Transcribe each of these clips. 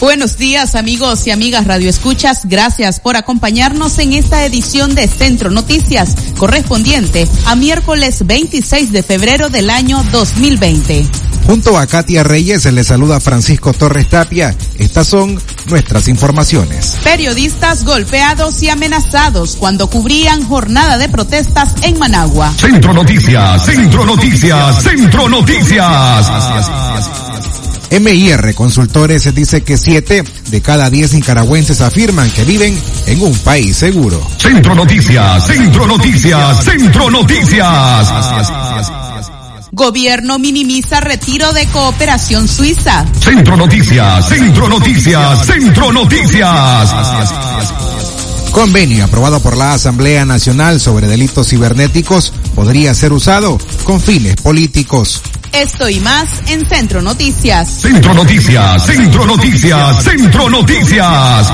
Buenos días amigos y amigas Radio Escuchas, gracias por acompañarnos en esta edición de Centro Noticias, correspondiente a miércoles 26 de febrero del año 2020. Junto a Katia Reyes se le saluda Francisco Torres Tapia. Estas son nuestras informaciones. Periodistas golpeados y amenazados cuando cubrían jornada de protestas en Managua. Centro Noticias, Centro Noticias, Centro Noticias. MIR Consultores dice que siete de cada diez nicaragüenses afirman que viven en un país seguro. Centro Noticias, Centro Noticias, Centro Noticias. Gobierno minimiza retiro de cooperación suiza. Centro Noticias, Centro Noticias, Centro Noticias. Convenio aprobado por la Asamblea Nacional sobre delitos cibernéticos podría ser usado con fines políticos. Esto y más en Centro Noticias. Centro Noticias, Centro Noticias, Centro Noticias.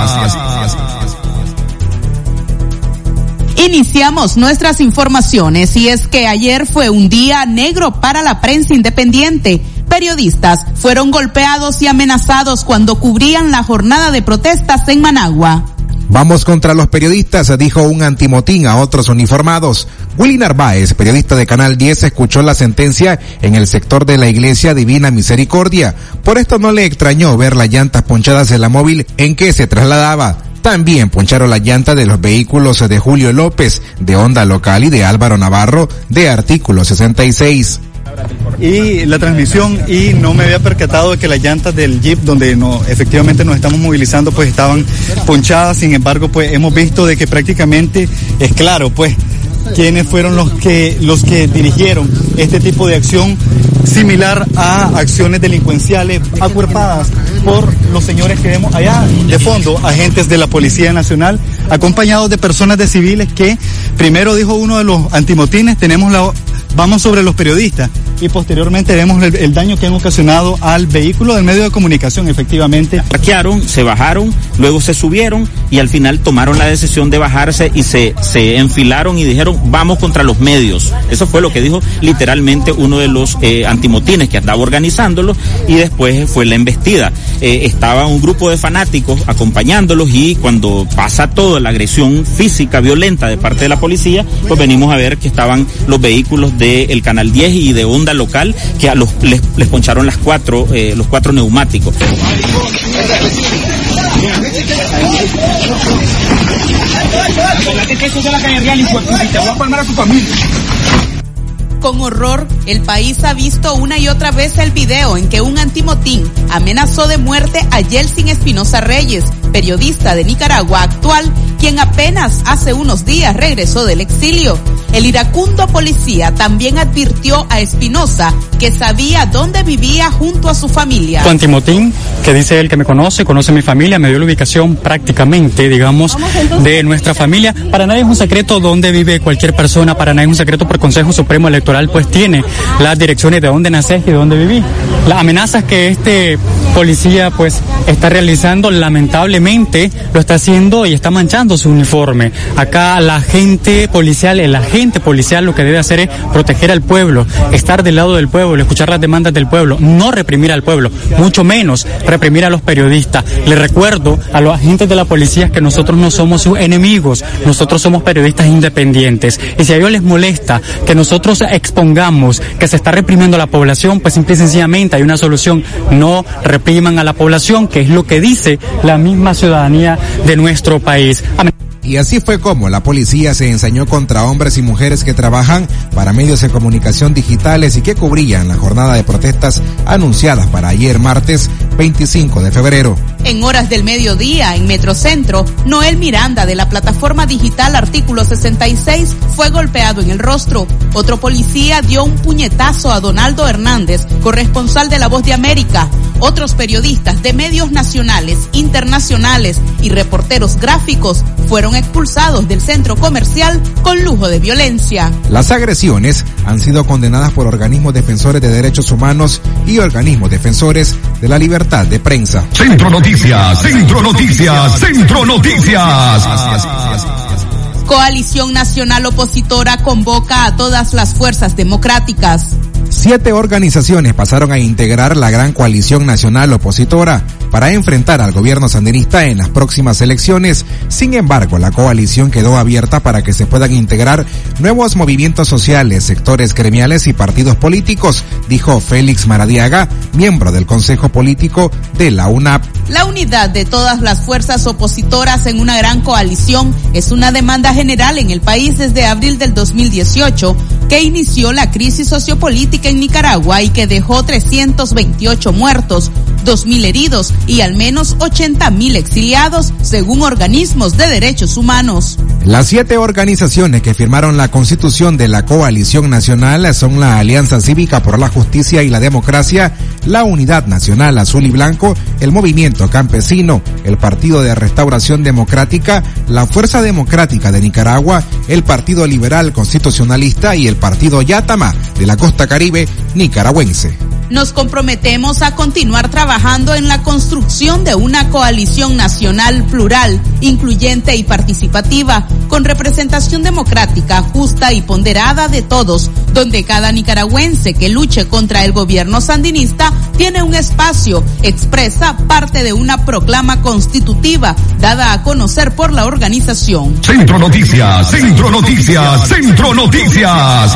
Iniciamos nuestras informaciones y es que ayer fue un día negro para la prensa independiente. Periodistas fueron golpeados y amenazados cuando cubrían la jornada de protestas en Managua. Vamos contra los periodistas, dijo un antimotín a otros uniformados. Willy Narváez, periodista de Canal 10, escuchó la sentencia en el sector de la Iglesia Divina Misericordia. Por esto no le extrañó ver las llantas ponchadas en la móvil en que se trasladaba. También poncharon la llanta de los vehículos de Julio López, de Onda Local y de Álvaro Navarro, de artículo 66 y la transmisión y no me había percatado de que las llantas del Jeep donde no, efectivamente nos estamos movilizando pues estaban ponchadas, sin embargo pues hemos visto de que prácticamente es claro pues quienes fueron los que los que dirigieron este tipo de acción similar a acciones delincuenciales acuerpadas por los señores que vemos allá de fondo, agentes de la Policía Nacional, acompañados de personas de civiles que primero dijo uno de los antimotines, tenemos la vamos sobre los periodistas y posteriormente vemos el, daño que han ocasionado al vehículo del medio de comunicación, efectivamente. Parquearon, se bajaron, luego se subieron y al final tomaron la decisión de bajarse y se, se enfilaron y dijeron vamos contra los medios. Eso fue lo que dijo literalmente uno de los eh, antimotines que andaba organizándolo y después fue la embestida. Eh, estaba un grupo de fanáticos acompañándolos y cuando pasa toda la agresión física violenta de parte de la policía, pues venimos a ver que estaban los vehículos del Canal 10 y de Onda Local que a los, les, les poncharon las cuatro, eh, los cuatro neumáticos. Con horror, el país ha visto una y otra vez el video en que un antimotín amenazó de muerte a Yeltsin Espinosa Reyes, periodista de Nicaragua actual, quien apenas hace unos días regresó del exilio. El iracundo policía también advirtió a Espinosa que sabía dónde vivía junto a su familia. Antimotín, que dice él que me conoce, conoce mi familia, me dio la ubicación prácticamente, digamos, de nuestra familia. Para nadie es un secreto dónde vive cualquier persona, para nadie es un secreto por Consejo Supremo Electoral, pues tiene las direcciones de dónde nací y de dónde viví. Las amenazas que este policía pues está realizando, lamentablemente lo está haciendo y está manchando su uniforme. Acá la gente policial, el agente policial lo que debe hacer es proteger al pueblo, estar del lado del pueblo, escuchar las demandas del pueblo, no reprimir al pueblo, mucho menos reprimir a los periodistas. Le recuerdo a los agentes de la policía que nosotros no somos sus enemigos, nosotros somos periodistas independientes. Y si a ellos les molesta que nosotros expongamos que se está reprimiendo a la población, pues simple y sencillamente hay una solución, no repriman a la población, que es lo que dice la misma ciudadanía de nuestro país. Y así fue como la policía se ensañó contra hombres y mujeres que trabajan para medios de comunicación digitales y que cubrían la jornada de protestas anunciadas para ayer martes 25 de febrero. En horas del mediodía, en Metrocentro, Noel Miranda de la plataforma digital Artículo 66 fue golpeado en el rostro. Otro policía dio un puñetazo a Donaldo Hernández, corresponsal de La Voz de América. Otros periodistas de medios nacionales, internacionales y reporteros gráficos fueron expulsados del centro comercial con lujo de violencia. Las agresiones han sido condenadas por organismos defensores de derechos humanos y organismos defensores de la libertad de prensa. Centro Noticias, Centro Noticias, Centro Noticias. Coalición Nacional Opositora convoca a todas las fuerzas democráticas. Siete organizaciones pasaron a integrar la gran coalición nacional opositora para enfrentar al gobierno sandinista en las próximas elecciones. Sin embargo, la coalición quedó abierta para que se puedan integrar nuevos movimientos sociales, sectores gremiales y partidos políticos, dijo Félix Maradiaga, miembro del Consejo Político de la UNAP. La unidad de todas las fuerzas opositoras en una gran coalición es una demanda general en el país desde abril del 2018, que inició la crisis sociopolítica en Nicaragua y que dejó 328 muertos, 2.000 heridos y al menos 80.000 exiliados, según organismos de derechos humanos. Las siete organizaciones que firmaron la constitución de la coalición nacional son la Alianza Cívica por la Justicia y la Democracia, la Unidad Nacional Azul y Blanco, el Movimiento Campesino, el Partido de Restauración Democrática, la Fuerza Democrática de Nicaragua, el Partido Liberal Constitucionalista y el Partido Yátama de la Costa Caribe nicaragüense. Nos comprometemos a continuar trabajando en la construcción de una coalición nacional plural, incluyente y participativa, con representación democrática, justa y ponderada de todos, donde cada nicaragüense que luche contra el gobierno sandinista tiene un espacio, expresa parte de una proclama constitutiva dada a conocer por la organización. Centro Noticias, Centro Noticias, Centro Noticias.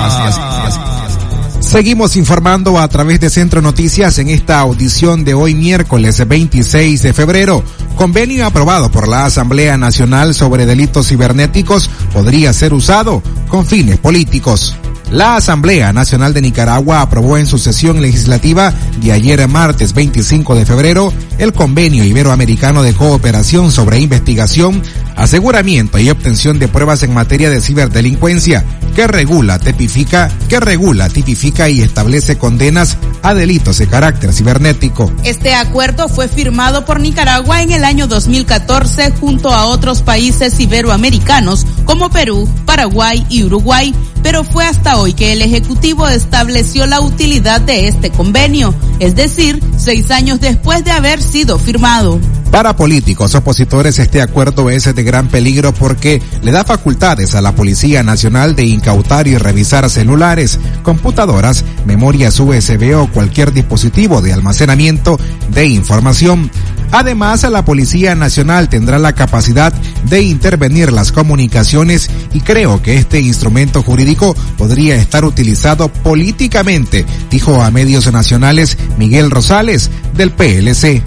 Seguimos informando a través de Centro Noticias en esta audición de hoy miércoles 26 de febrero. Convenio aprobado por la Asamblea Nacional sobre delitos cibernéticos podría ser usado con fines políticos. La Asamblea Nacional de Nicaragua aprobó en su sesión legislativa de ayer martes 25 de febrero el Convenio Iberoamericano de Cooperación sobre Investigación, Aseguramiento y Obtención de Pruebas en materia de ciberdelincuencia, que regula, tipifica, que regula, tipifica y establece condenas a delitos de carácter cibernético. Este acuerdo fue firmado por Nicaragua en el año 2014 junto a otros países iberoamericanos como Perú, Paraguay y Uruguay, pero fue hasta hoy que el Ejecutivo estableció la utilidad de este convenio, es decir, seis años después de haber sido firmado. Para políticos opositores este acuerdo es de gran peligro porque le da facultades a la Policía Nacional de incautar y revisar celulares, computadoras, memorias USB o cualquier dispositivo de almacenamiento de información. Además, la Policía Nacional tendrá la capacidad de intervenir las comunicaciones y creo que este instrumento jurídico podría estar utilizado políticamente, dijo a medios nacionales Miguel Rosales del PLC.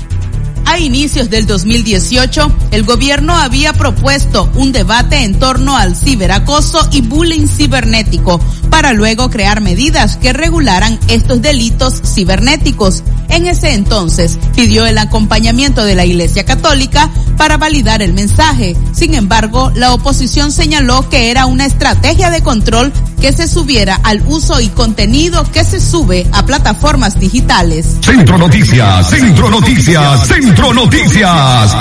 A inicios del 2018, el gobierno había propuesto un debate en torno al ciberacoso y bullying cibernético para luego crear medidas que regularan estos delitos cibernéticos. En ese entonces pidió el acompañamiento de la Iglesia Católica para validar el mensaje. Sin embargo, la oposición señaló que era una estrategia de control que se subiera al uso y contenido que se sube a plataformas digitales. Centro Noticias, Centro Noticias, Centro Noticias.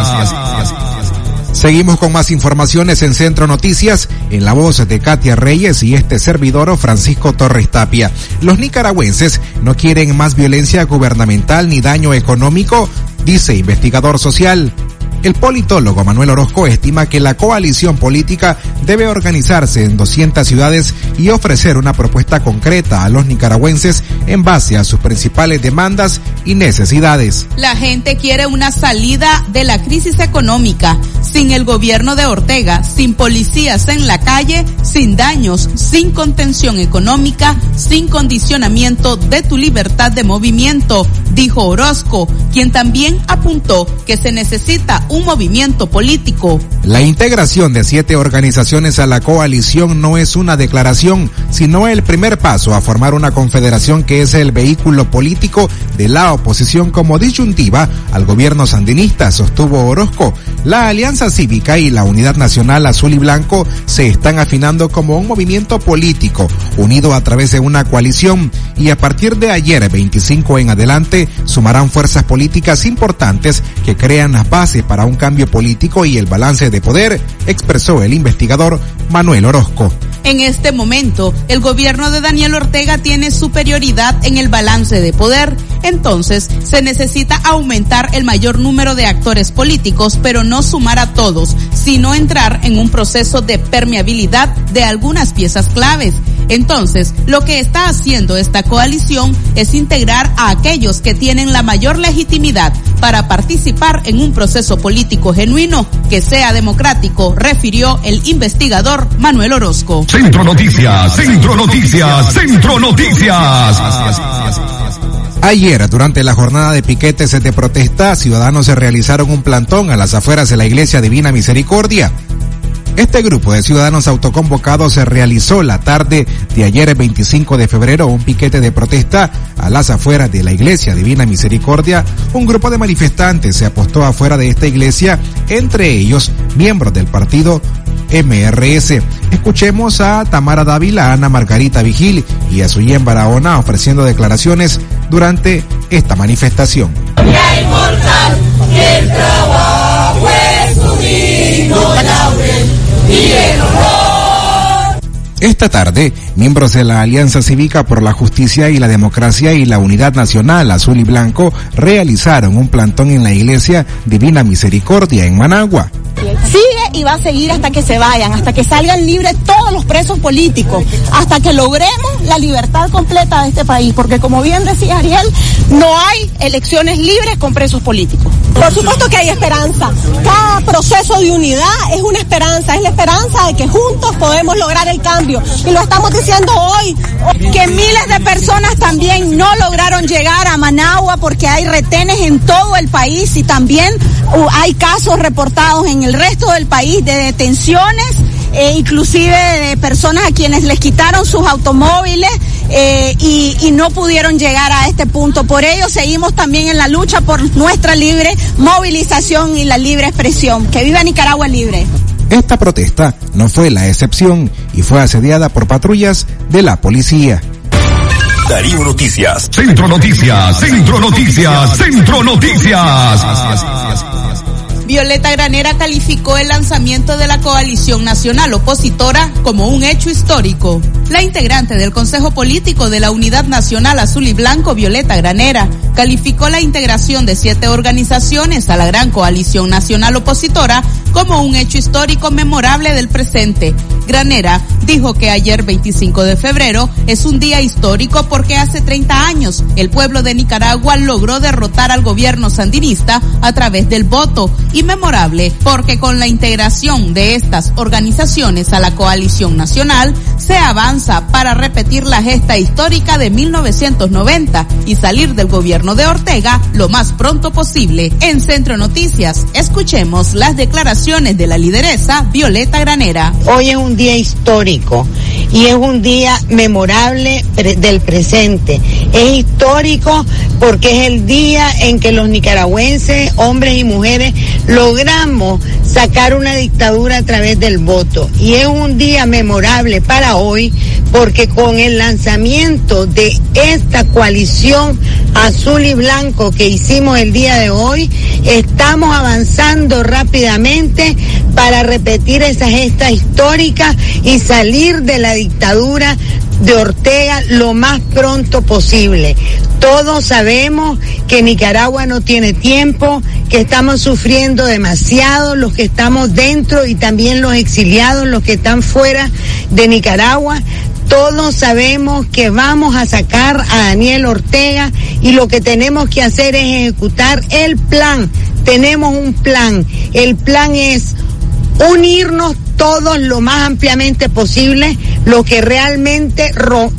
Seguimos con más informaciones en Centro Noticias, en la voz de Katia Reyes y este servidor Francisco Torres Tapia. Los nicaragüenses no quieren más violencia gubernamental ni daño económico, dice investigador social. El politólogo Manuel Orozco estima que la coalición política debe organizarse en 200 ciudades y ofrecer una propuesta concreta a los nicaragüenses en base a sus principales demandas y necesidades. La gente quiere una salida de la crisis económica, sin el gobierno de Ortega, sin policías en la calle, sin daños, sin contención económica, sin condicionamiento de tu libertad de movimiento, dijo Orozco, quien también apuntó que se necesita un movimiento político. La integración de siete organizaciones a la coalición no es una declaración, sino el primer paso a formar una confederación que es el vehículo político de la oposición como disyuntiva al gobierno sandinista, sostuvo Orozco. La Alianza Cívica y la Unidad Nacional Azul y Blanco se están afinando como un movimiento político unido a través de una coalición y a partir de ayer 25 en adelante sumarán fuerzas políticas importantes que crean las bases para un cambio político y el balance de poder, expresó el investigador Manuel Orozco. En este momento, el gobierno de Daniel Ortega tiene superioridad en el balance de poder. Entonces, se necesita aumentar el mayor número de actores políticos, pero no sumar a todos, sino entrar en un proceso de permeabilidad de algunas piezas claves. Entonces, lo que está haciendo esta coalición es integrar a aquellos que tienen la mayor legitimidad para participar en un proceso político genuino que sea democrático, refirió el investigador Manuel Orozco. Centro Noticias, Centro Noticias, Centro Noticias. Ayer, durante la jornada de piquetes de protesta, ciudadanos se realizaron un plantón a las afueras de la Iglesia Divina Misericordia. Este grupo de ciudadanos autoconvocados se realizó la tarde de ayer 25 de febrero un piquete de protesta a las afueras de la iglesia Divina Misericordia. Un grupo de manifestantes se apostó afuera de esta iglesia, entre ellos miembros del partido MRS. Escuchemos a Tamara Dávila, Ana Margarita Vigil y a Suyen Barahona ofreciendo declaraciones durante esta manifestación. el esta tarde, miembros de la Alianza Cívica por la Justicia y la Democracia y la Unidad Nacional Azul y Blanco realizaron un plantón en la Iglesia Divina Misericordia en Managua. Sigue y va a seguir hasta que se vayan, hasta que salgan libres todos los presos políticos, hasta que logremos la libertad completa de este país, porque como bien decía Ariel, no hay elecciones libres con presos políticos. Por supuesto que hay esperanza. Cada proceso de unidad es una esperanza, es la esperanza de que juntos podemos lograr el cambio. Y lo estamos diciendo hoy, que miles de personas también no lograron llegar a Managua porque hay retenes en todo el país y también uh, hay casos reportados en el resto del país de detenciones e inclusive de personas a quienes les quitaron sus automóviles eh, y, y, no pudieron llegar a este punto. Por ello seguimos también en la lucha por nuestra libre movilización y la libre expresión. Que viva Nicaragua libre. Esta protesta no fue la excepción y fue asediada por patrullas de la policía. Darío Noticias. Centro Noticias, Centro Noticias, Centro Noticias. Violeta Granera calificó el lanzamiento de la coalición nacional opositora como un hecho histórico. La integrante del Consejo Político de la Unidad Nacional Azul y Blanco, Violeta Granera, calificó la integración de siete organizaciones a la gran coalición nacional opositora como un hecho histórico memorable del presente. Granera dijo que ayer 25 de febrero es un día histórico porque hace 30 años el pueblo de Nicaragua logró derrotar al gobierno sandinista a través del voto y memorable porque con la integración de estas organizaciones a la coalición nacional se avanza para repetir la gesta histórica de 1990 y salir del gobierno de Ortega lo más pronto posible. En Centro Noticias, escuchemos las declaraciones de la lideresa Violeta Granera. Hoy es un día histórico y es un día memorable del presente. Es histórico porque es el día en que los nicaragüenses, hombres y mujeres, logramos sacar una dictadura a través del voto. Y es un día memorable para hoy porque con el lanzamiento de esta coalición azul y blanco que hicimos el día de hoy, estamos avanzando rápidamente para repetir esa gesta histórica y salir de la dictadura de Ortega lo más pronto posible. Todos sabemos que Nicaragua no tiene tiempo, que estamos sufriendo demasiado los que estamos dentro y también los exiliados, los que están fuera de Nicaragua. Todos sabemos que vamos a sacar a Daniel Ortega y lo que tenemos que hacer es ejecutar el plan. Tenemos un plan. El plan es unirnos todos lo más ampliamente posible lo que realmente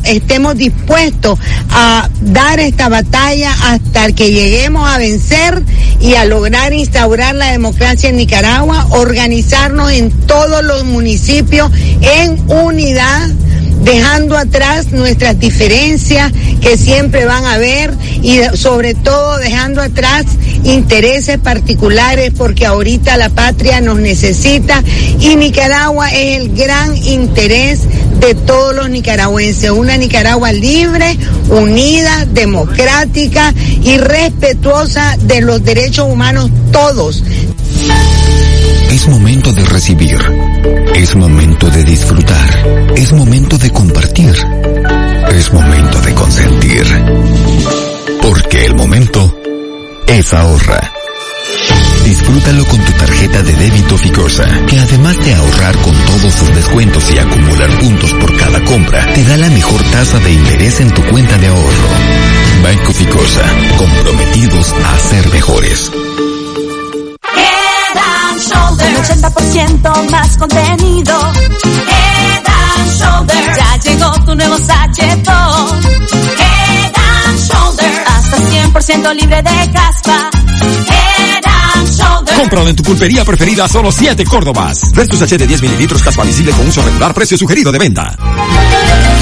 estemos dispuestos a dar esta batalla hasta que lleguemos a vencer y a lograr instaurar la democracia en Nicaragua, organizarnos en todos los municipios en unidad dejando atrás nuestras diferencias que siempre van a haber y sobre todo dejando atrás intereses particulares porque ahorita la patria nos necesita y Nicaragua es el gran interés de todos los nicaragüenses, una Nicaragua libre, unida, democrática y respetuosa de los derechos humanos todos. Es momento de recibir. Es momento de disfrutar. Es momento de compartir. Es momento de consentir. Porque el momento es ahorra. Disfrútalo con tu tarjeta de débito Ficosa, que además de ahorrar con todos sus descuentos y acumular puntos por cada compra, te da la mejor tasa de interés en tu cuenta de ahorro. Banco Ficosa, comprometidos a ser mejores. 80% más contenido. Head and Shoulder. Ya llegó tu nuevo sachetón. Head and Shoulder. Hasta 100% libre de caspa. Head and Shoulder. Cómpralo en tu pulpería preferida a solo 7 Córdobas. Resto sachet de 10 mililitros caspa visible con uso regular, precio sugerido de venta.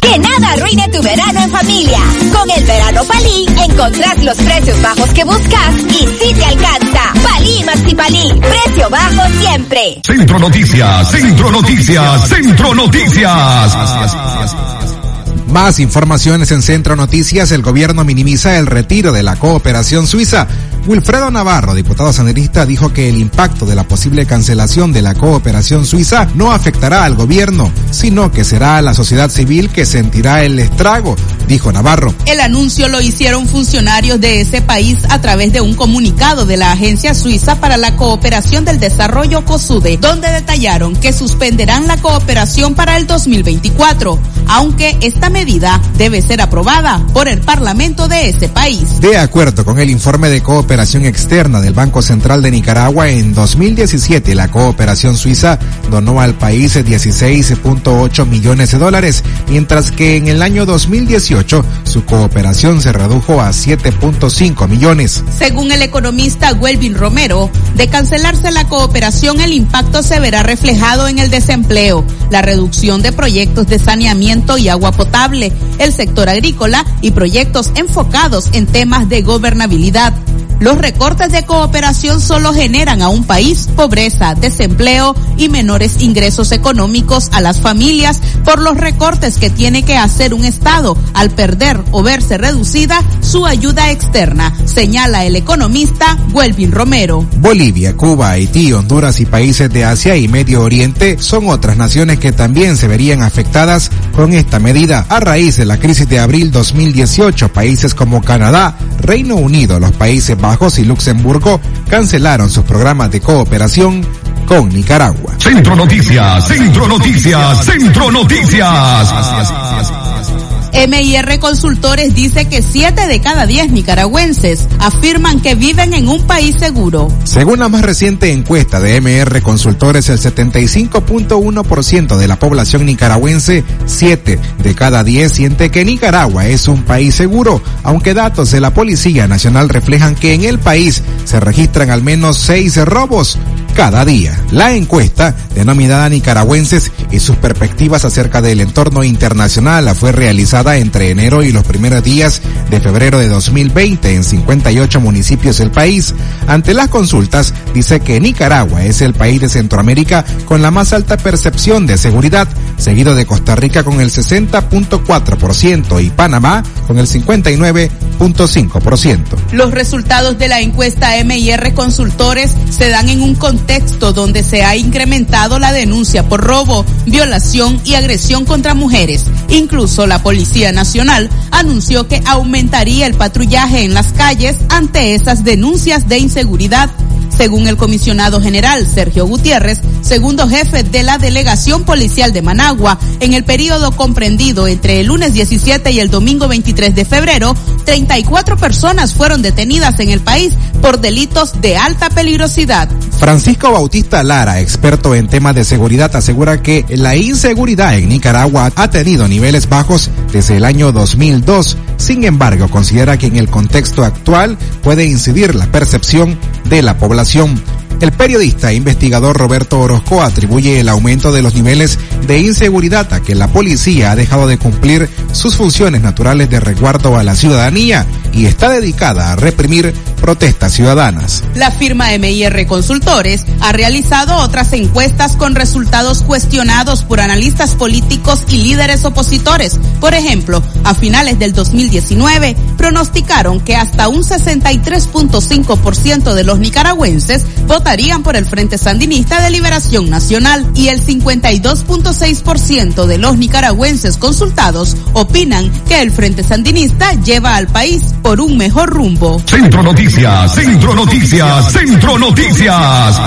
Que nada arruine tu verano en familia. Con el verano Palí encontrás los precios bajos que buscas y si te alcanza. Palí Maxi Palí, precio bajo siempre. Centro Noticias, Centro Noticias, Centro Noticias. Más informaciones en Centro Noticias. El gobierno minimiza el retiro de la cooperación suiza. Wilfredo Navarro, diputado sanderista, dijo que el impacto de la posible cancelación de la cooperación suiza no afectará al gobierno, sino que será a la sociedad civil que sentirá el estrago, dijo Navarro. El anuncio lo hicieron funcionarios de ese país a través de un comunicado de la Agencia Suiza para la Cooperación del Desarrollo COSUDE, donde detallaron que suspenderán la cooperación para el 2024, aunque esta medida debe ser aprobada por el Parlamento de ese país. De acuerdo con el informe de cooperación externa del Banco Central de Nicaragua, en 2017 la cooperación suiza donó al país 16.8 millones de dólares, mientras que en el año 2018 su cooperación se redujo a 7.5 millones. Según el economista Welvin Romero, de cancelarse la cooperación el impacto se verá reflejado en el desempleo, la reducción de proyectos de saneamiento y agua potable, el sector agrícola y proyectos enfocados en temas de gobernabilidad. Los recortes de cooperación solo generan a un país pobreza, desempleo y menores ingresos económicos a las familias por los recortes que tiene que hacer un Estado al perder o verse reducida su ayuda externa, señala el economista Welvin Romero. Bolivia, Cuba, Haití, Honduras y países de Asia y Medio Oriente son otras naciones que también se verían afectadas con esta medida. A raíz de la crisis de abril 2018, países como Canadá, Reino Unido, los Países Bajos y Luxemburgo cancelaron sus programas de cooperación con Nicaragua. Centro Noticias, Centro Noticias, Centro Noticias. MIR Consultores dice que 7 de cada 10 nicaragüenses afirman que viven en un país seguro. Según la más reciente encuesta de MR Consultores, el 75.1% de la población nicaragüense, 7 de cada 10 siente que Nicaragua es un país seguro, aunque datos de la Policía Nacional reflejan que en el país se registran al menos 6 robos cada día. La encuesta, denominada Nicaragüenses y sus perspectivas acerca del entorno internacional, fue realizada entre enero y los primeros días de febrero de 2020 en 58 municipios del país. Ante las consultas, dice que Nicaragua es el país de Centroamérica con la más alta percepción de seguridad, seguido de Costa Rica con el 60.4% y Panamá con el 59.5%. Los resultados de la encuesta MIR Consultores se dan en un contexto donde se ha incrementado la denuncia por robo, violación y agresión contra mujeres. Incluso la Policía Nacional anunció que aumentaría el patrullaje en las calles ante esas denuncias de inseguridad según el comisionado general Sergio Gutiérrez, segundo jefe de la delegación policial de Managua, en el periodo comprendido entre el lunes 17 y el domingo 23 de febrero, 34 personas fueron detenidas en el país por delitos de alta peligrosidad. Francisco Bautista Lara, experto en temas de seguridad, asegura que la inseguridad en Nicaragua ha tenido niveles bajos desde el año 2002. Sin embargo, considera que en el contexto actual puede incidir la percepción de la población el periodista e investigador Roberto Orozco atribuye el aumento de los niveles de inseguridad a que la policía ha dejado de cumplir sus funciones naturales de resguardo a la ciudadanía y está dedicada a reprimir protestas ciudadanas. La firma MIR Consultores ha realizado otras encuestas con resultados cuestionados por analistas políticos y líderes opositores. Por ejemplo, a finales del 2019 pronosticaron que hasta un 63.5% de los nicaragüenses por el Frente Sandinista de Liberación Nacional y el 52.6% de los nicaragüenses consultados opinan que el Frente Sandinista lleva al país por un mejor rumbo. Centro Noticias, Centro Noticias, Centro Noticias.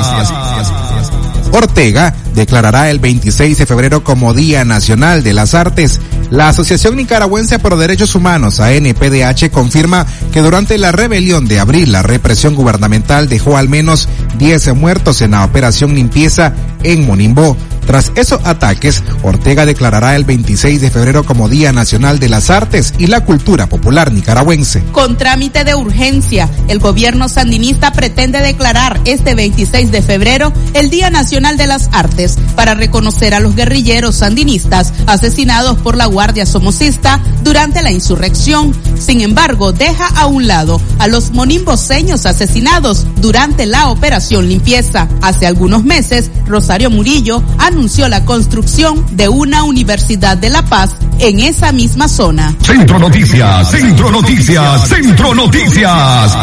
Ortega declarará el 26 de febrero como Día Nacional de las Artes. La Asociación Nicaragüense por Derechos Humanos, ANPDH, confirma que durante la rebelión de abril la represión gubernamental dejó al menos 10 muertos en la operación limpieza en Monimbo. Tras esos ataques, Ortega declarará el 26 de febrero como Día Nacional de las Artes y la Cultura Popular Nicaragüense. Con trámite de urgencia, el gobierno sandinista pretende declarar este 26 de febrero el Día Nacional de las Artes para reconocer a los guerrilleros sandinistas asesinados por la Guardia Somocista durante la insurrección. Sin embargo, deja a un lado a los monimboseños asesinados durante la operación limpieza. Hace algunos meses, Rosario Murillo anunció la construcción de una Universidad de La Paz en esa misma zona. Centro Noticias, Centro Noticias, Centro Noticias.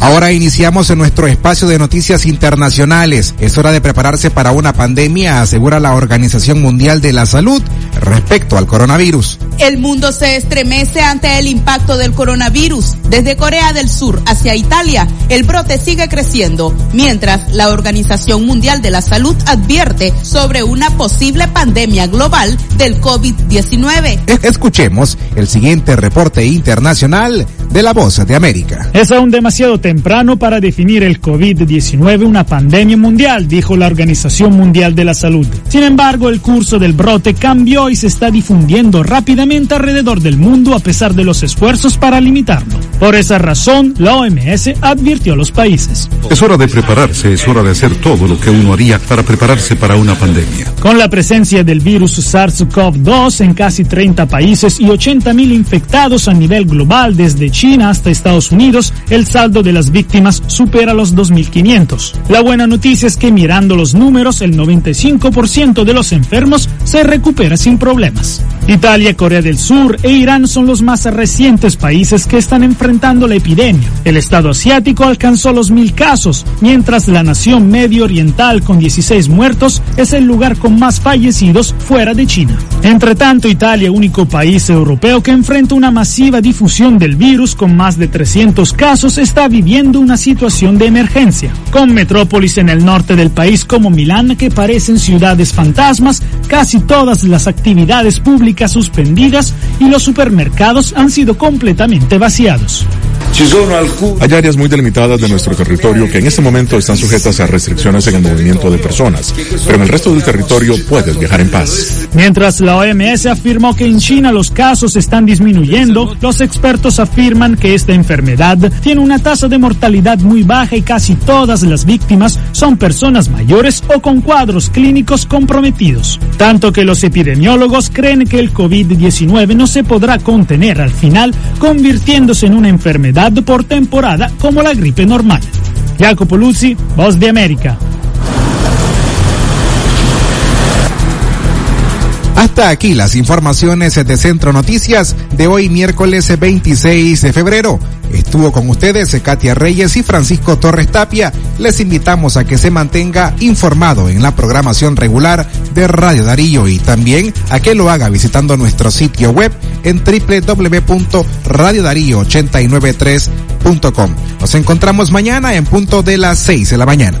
Ahora iniciamos en nuestro espacio de noticias internacionales. Es hora de prepararse para una pandemia, asegura la Organización Mundial de la Salud respecto al coronavirus. El mundo se estremece ante el impacto del coronavirus. Desde Corea del Sur hacia Italia, el brote sigue creciendo, mientras la Organización Mundial de la Salud advierte sobre una posible pandemia global del COVID-19. Escuchemos el siguiente reporte internacional de la Voz de América. Es aún demasiado temprano para definir el COVID-19 una pandemia mundial, dijo la Organización Mundial de la Salud. Sin embargo, el curso del brote cambió y se está difundiendo rápidamente alrededor del mundo a pesar de los esfuerzos para limitarlo. Por esa razón, la OMS advirtió a los países. Es hora de prepararse, es hora de hacer todo lo que uno haría para prepararse para una pandemia. Con la presencia del virus SARS-CoV-2 en casi 30 países y 80.000 infectados a nivel global desde China hasta Estados Unidos, el saldo de las víctimas supera los 2.500. La buena noticia es que mirando los números, el 95% de los enfermos se recupera sin problemas. Italia, Corea del Sur e Irán son los más recientes países que están enfrentando la epidemia. El Estado asiático alcanzó los mil casos, mientras la nación medio oriental con 16 muertos es el lugar con más fallecidos fuera de China. Entre tanto, Italia, único país europeo que enfrenta una masiva difusión del virus con más de 300 casos, está viviendo una situación de emergencia, con metrópolis en el norte del país como Milán que parecen ciudades fantasmas, casi todas las actividades públicas suspendidas y los supermercados han sido completamente vaciados. Hay áreas muy delimitadas de nuestro territorio que en este momento están sujetas a restricciones en el movimiento de personas, pero en el resto del territorio puedes viajar en paz. Mientras la OMS afirmó que en China los casos están disminuyendo, los expertos afirman que esta enfermedad tiene una tasa de mortalidad muy baja y casi todas las víctimas son personas mayores o con cuadros clínicos comprometidos. Tanto que los epidemiólogos creen que el COVID-19 no se podrá contener al final, convirtiéndose en una enfermedad por temporada como la gripe normal. Jacopo Luzzi, Voz de América. Hasta aquí las informaciones de Centro Noticias de hoy miércoles 26 de febrero. Estuvo con ustedes Katia Reyes y Francisco Torres Tapia. Les invitamos a que se mantenga informado en la programación regular de Radio Darío y también a que lo haga visitando nuestro sitio web en www.radiodarío893.com. Nos encontramos mañana en punto de las 6 de la mañana.